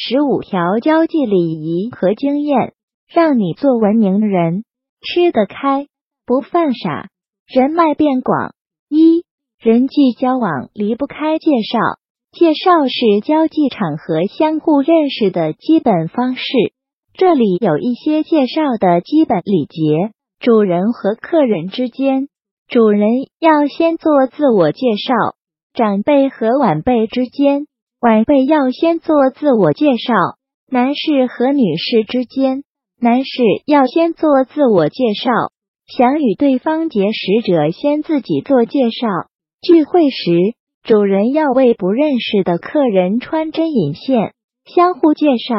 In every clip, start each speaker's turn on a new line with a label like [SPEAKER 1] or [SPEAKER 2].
[SPEAKER 1] 十五条交际礼仪和经验，让你做文明人，吃得开，不犯傻，人脉变广。一、人际交往离不开介绍，介绍是交际场合相互认识的基本方式。这里有一些介绍的基本礼节：主人和客人之间，主人要先做自我介绍；长辈和晚辈之间。晚辈要先做自我介绍，男士和女士之间，男士要先做自我介绍。想与对方结识者，先自己做介绍。聚会时，主人要为不认识的客人穿针引线，相互介绍。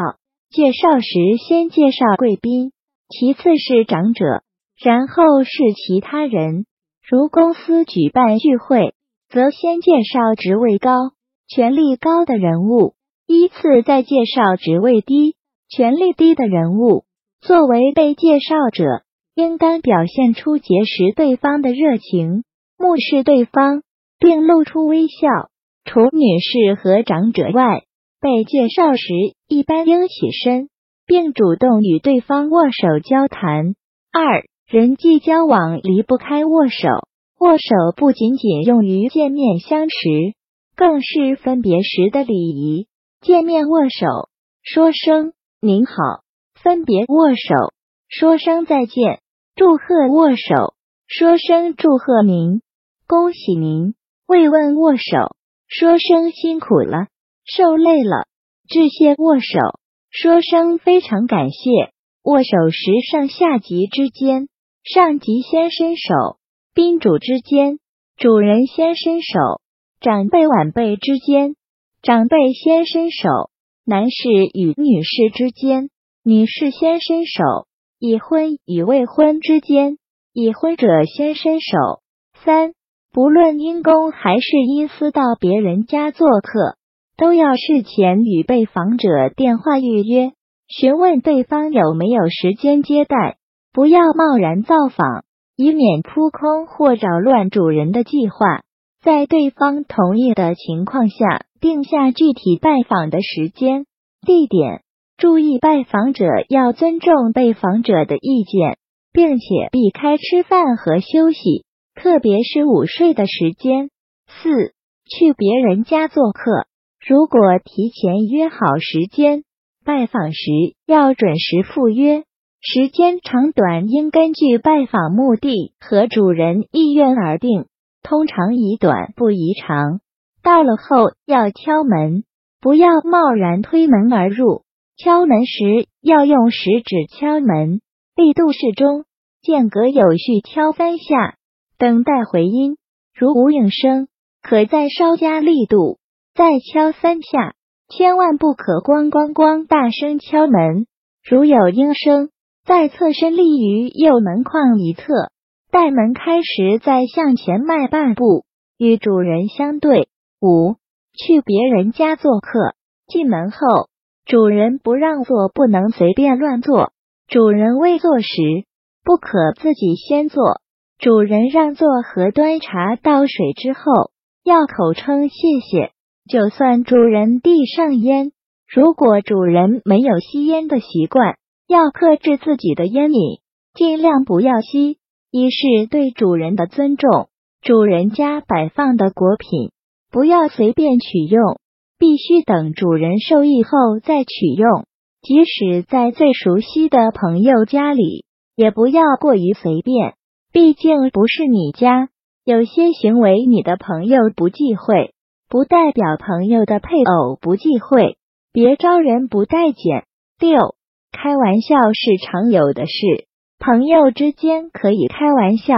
[SPEAKER 1] 介绍时先介绍贵宾，其次是长者，然后是其他人。如公司举办聚会，则先介绍职位高。权力高的人物，依次再介绍职位低、权力低的人物。作为被介绍者，应当表现出结识对方的热情，目视对方，并露出微笑。除女士和长者外，被介绍时一般应起身，并主动与对方握手交谈。二、人际交往离不开握手，握手不仅仅用于见面相识。更是分别时的礼仪。见面握手，说声您好；分别握手，说声再见；祝贺握手，说声祝贺您，恭喜您；慰问握手，说声辛苦了，受累了；致谢握手，说声非常感谢。握手时，上下级之间，上级先伸手；宾主之间，主人先伸手。长辈晚辈之间，长辈先伸手；男士与女士之间，女士先伸手；已婚与未婚之间，已婚者先伸手。三，不论因公还是因私到别人家做客，都要事前与被访者电话预约，询问对方有没有时间接待，不要贸然造访，以免扑空或扰乱主人的计划。在对方同意的情况下，定下具体拜访的时间、地点。注意，拜访者要尊重被访者的意见，并且避开吃饭和休息，特别是午睡的时间。四、去别人家做客，如果提前约好时间，拜访时要准时赴约，时间长短应根据拜访目的和主人意愿而定。通常宜短不宜长。到了后要敲门，不要贸然推门而入。敲门时要用食指敲门，力度适中，间隔有序，敲三下，等待回音。如无应声，可再稍加力度，再敲三下。千万不可咣咣咣大声敲门。如有应声，再侧身立于右门框一侧。待门开时，再向前迈半步，与主人相对。五、去别人家做客，进门后，主人不让座，不能随便乱坐。主人未坐时，不可自己先坐。主人让座和端茶倒水之后，要口称谢谢。就算主人递上烟，如果主人没有吸烟的习惯，要克制自己的烟瘾，尽量不要吸。一是对主人的尊重，主人家摆放的果品不要随便取用，必须等主人受益后再取用。即使在最熟悉的朋友家里，也不要过于随便，毕竟不是你家。有些行为你的朋友不忌讳，不代表朋友的配偶不忌讳，别招人不待见。六，开玩笑是常有的事。朋友之间可以开玩笑，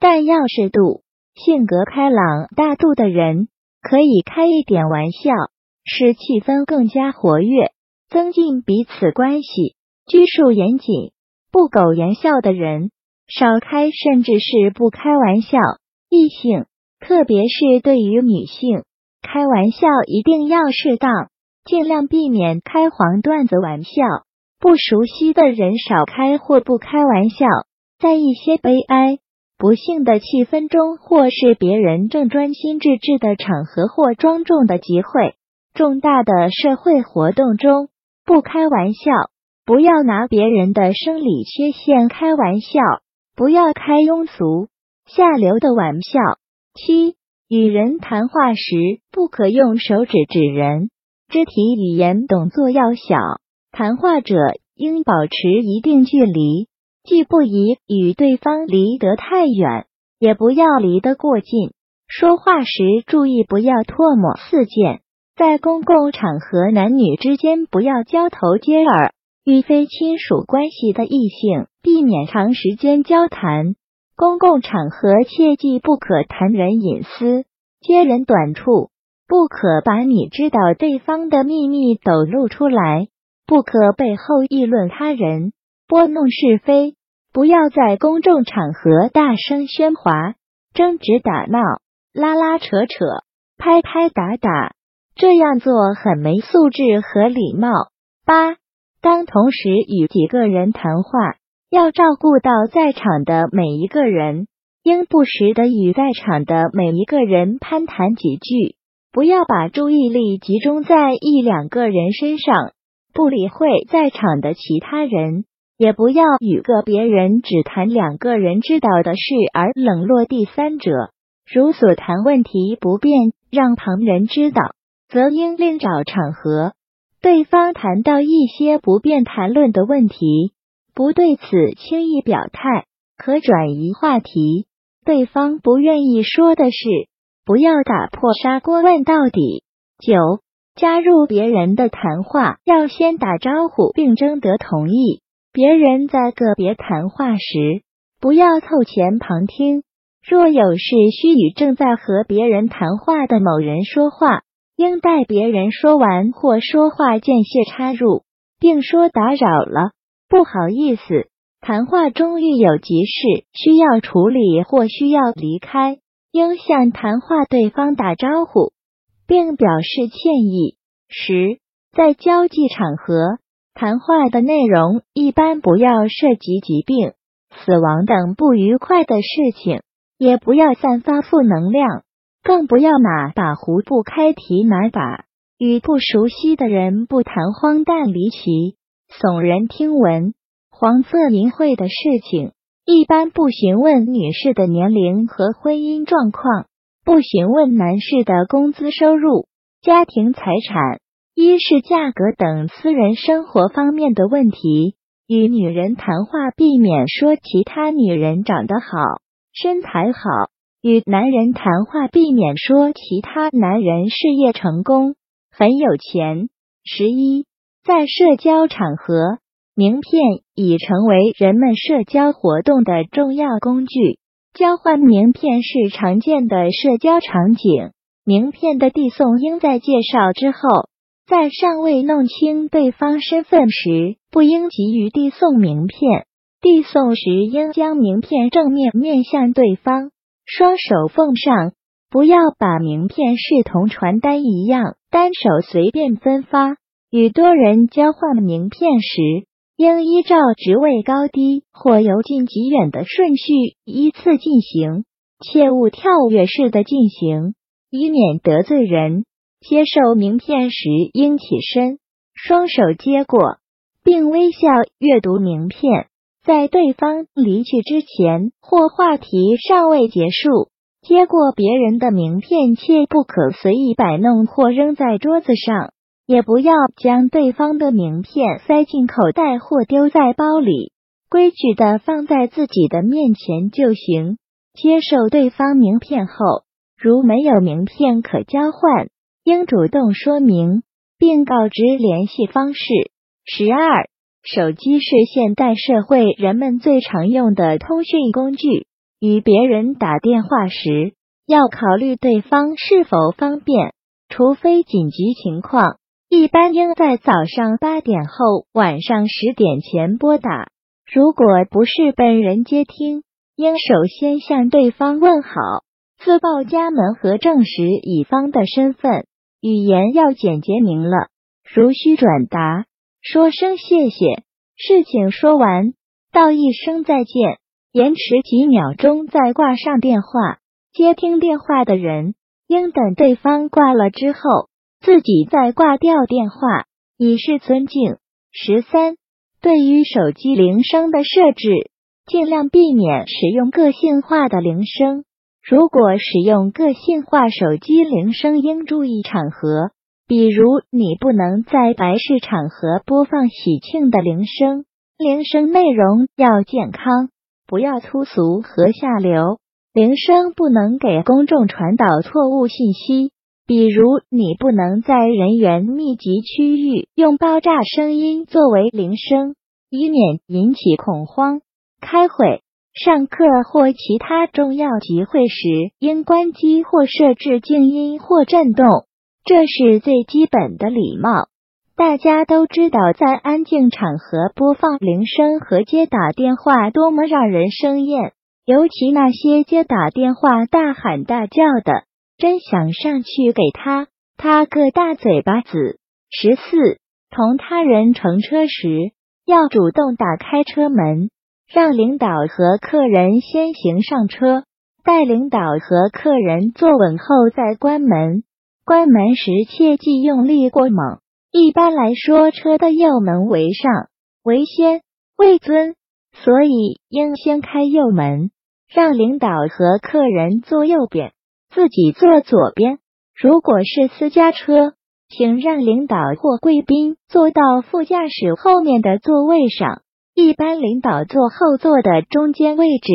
[SPEAKER 1] 但要适度。性格开朗大度的人可以开一点玩笑，使气氛更加活跃，增进彼此关系。拘束严谨、不苟言笑的人少开，甚至是不开玩笑。异性，特别是对于女性，开玩笑一定要适当，尽量避免开黄段子玩笑。不熟悉的人少开或不开玩笑，在一些悲哀、不幸的气氛中，或是别人正专心致志的场合或庄重的集会，重大的社会活动中不开玩笑，不要拿别人的生理缺陷开玩笑，不要开庸俗下流的玩笑。七，与人谈话时不可用手指指人，肢体语言动作要小，谈话者应保持一定距离，既不宜与对方离得太远，也不要离得过近。说话时注意不要唾沫四溅。在公共场合，男女之间不要交头接耳，与非亲属关系的异性避免长时间交谈。公共场合切记不可谈人隐私、揭人短处，不可把你知道对方的秘密抖露出来，不可背后议论他人、拨弄是非。不要在公众场合大声喧哗、争执打闹、拉拉扯扯、拍拍打打。这样做很没素质和礼貌。八，当同时与几个人谈话，要照顾到在场的每一个人，应不时的与在场的每一个人攀谈几句，不要把注意力集中在一两个人身上，不理会在场的其他人，也不要与个别人只谈两个人知道的事而冷落第三者。如所谈问题不便让旁人知道。则应另找场合。对方谈到一些不便谈论的问题，不对此轻易表态，可转移话题。对方不愿意说的事，不要打破砂锅问到底。九，加入别人的谈话要先打招呼并征得同意。别人在个别谈话时，不要凑前旁听。若有事需与正在和别人谈话的某人说话。应待别人说完或说话间隙插入，并说打扰了，不好意思。谈话中遇有急事需要处理或需要离开，应向谈话对方打招呼，并表示歉意。十，在交际场合，谈话的内容一般不要涉及疾病、死亡等不愉快的事情，也不要散发负能量。更不要马把胡不开提拿把，与不熟悉的人不谈荒诞离奇、耸人听闻、黄色淫秽的事情。一般不询问女士的年龄和婚姻状况，不询问男士的工资收入、家庭财产、衣饰价格等私人生活方面的问题。与女人谈话，避免说其他女人长得好、身材好。与男人谈话，避免说其他男人事业成功、很有钱。十一，在社交场合，名片已成为人们社交活动的重要工具。交换名片是常见的社交场景。名片的递送应在介绍之后，在尚未弄清对方身份时，不应急于递送名片。递送时应将名片正面面向对方。双手奉上，不要把名片视同传单一样单手随便分发。与多人交换名片时，应依照职位高低或由近及远的顺序依次进行，切勿跳跃式的进行，以免得罪人。接受名片时应起身，双手接过，并微笑阅读名片。在对方离去之前，或话题尚未结束，接过别人的名片，切不可随意摆弄或扔在桌子上，也不要将对方的名片塞进口袋或丢在包里，规矩的放在自己的面前就行。接受对方名片后，如没有名片可交换，应主动说明，并告知联系方式。十二。手机是现代社会人们最常用的通讯工具。与别人打电话时，要考虑对方是否方便，除非紧急情况，一般应在早上八点后、晚上十点前拨打。如果不是本人接听，应首先向对方问好，自报家门和证实乙方的身份。语言要简洁明了，如需转达。说声谢谢，事情说完，道一声再见，延迟几秒钟再挂上电话。接听电话的人应等对方挂了之后，自己再挂掉电话，以示尊敬。十三，对于手机铃声的设置，尽量避免使用个性化的铃声。如果使用个性化手机铃声，应注意场合，比如你不能在白事场合播放喜庆的铃声。铃声内容要健康，不要粗俗和下流。铃声不能给公众传导错误信息，比如你不能在人员密集区域用爆炸声音作为铃声，以免引起恐慌。开会。上课或其他重要集会时，应关机或设置静音或震动，这是最基本的礼貌。大家都知道，在安静场合播放铃声和接打电话多么让人生厌，尤其那些接打电话大喊大叫的，真想上去给他他个大嘴巴子。十四，同他人乘车时，要主动打开车门。让领导和客人先行上车，待领导和客人坐稳后再关门。关门时切忌用力过猛。一般来说，车的右门为上，为先，为尊，所以应先开右门，让领导和客人坐右边，自己坐左边。如果是私家车，请让领导或贵宾坐到副驾驶后面的座位上。一般领导坐后座的中间位置。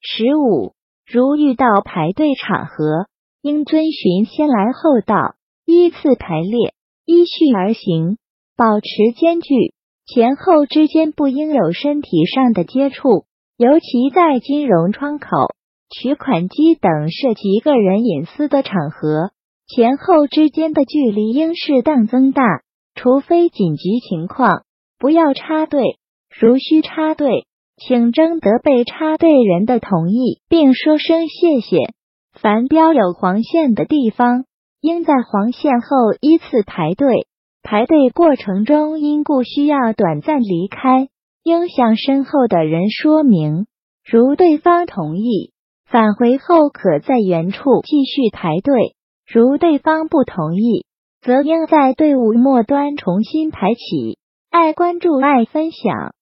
[SPEAKER 1] 十五，如遇到排队场合，应遵循先来后到，依次排列，依序而行，保持间距，前后之间不应有身体上的接触，尤其在金融窗口、取款机等涉及个人隐私的场合，前后之间的距离应适当增大，除非紧急情况，不要插队。如需插队，请征得被插队人的同意，并说声谢谢。凡标有黄线的地方，应在黄线后依次排队。排队过程中因故需要短暂离开，应向身后的人说明。如对方同意，返回后可在原处继续排队；如对方不同意，则应在队伍末端重新排起。爱关注，爱分享。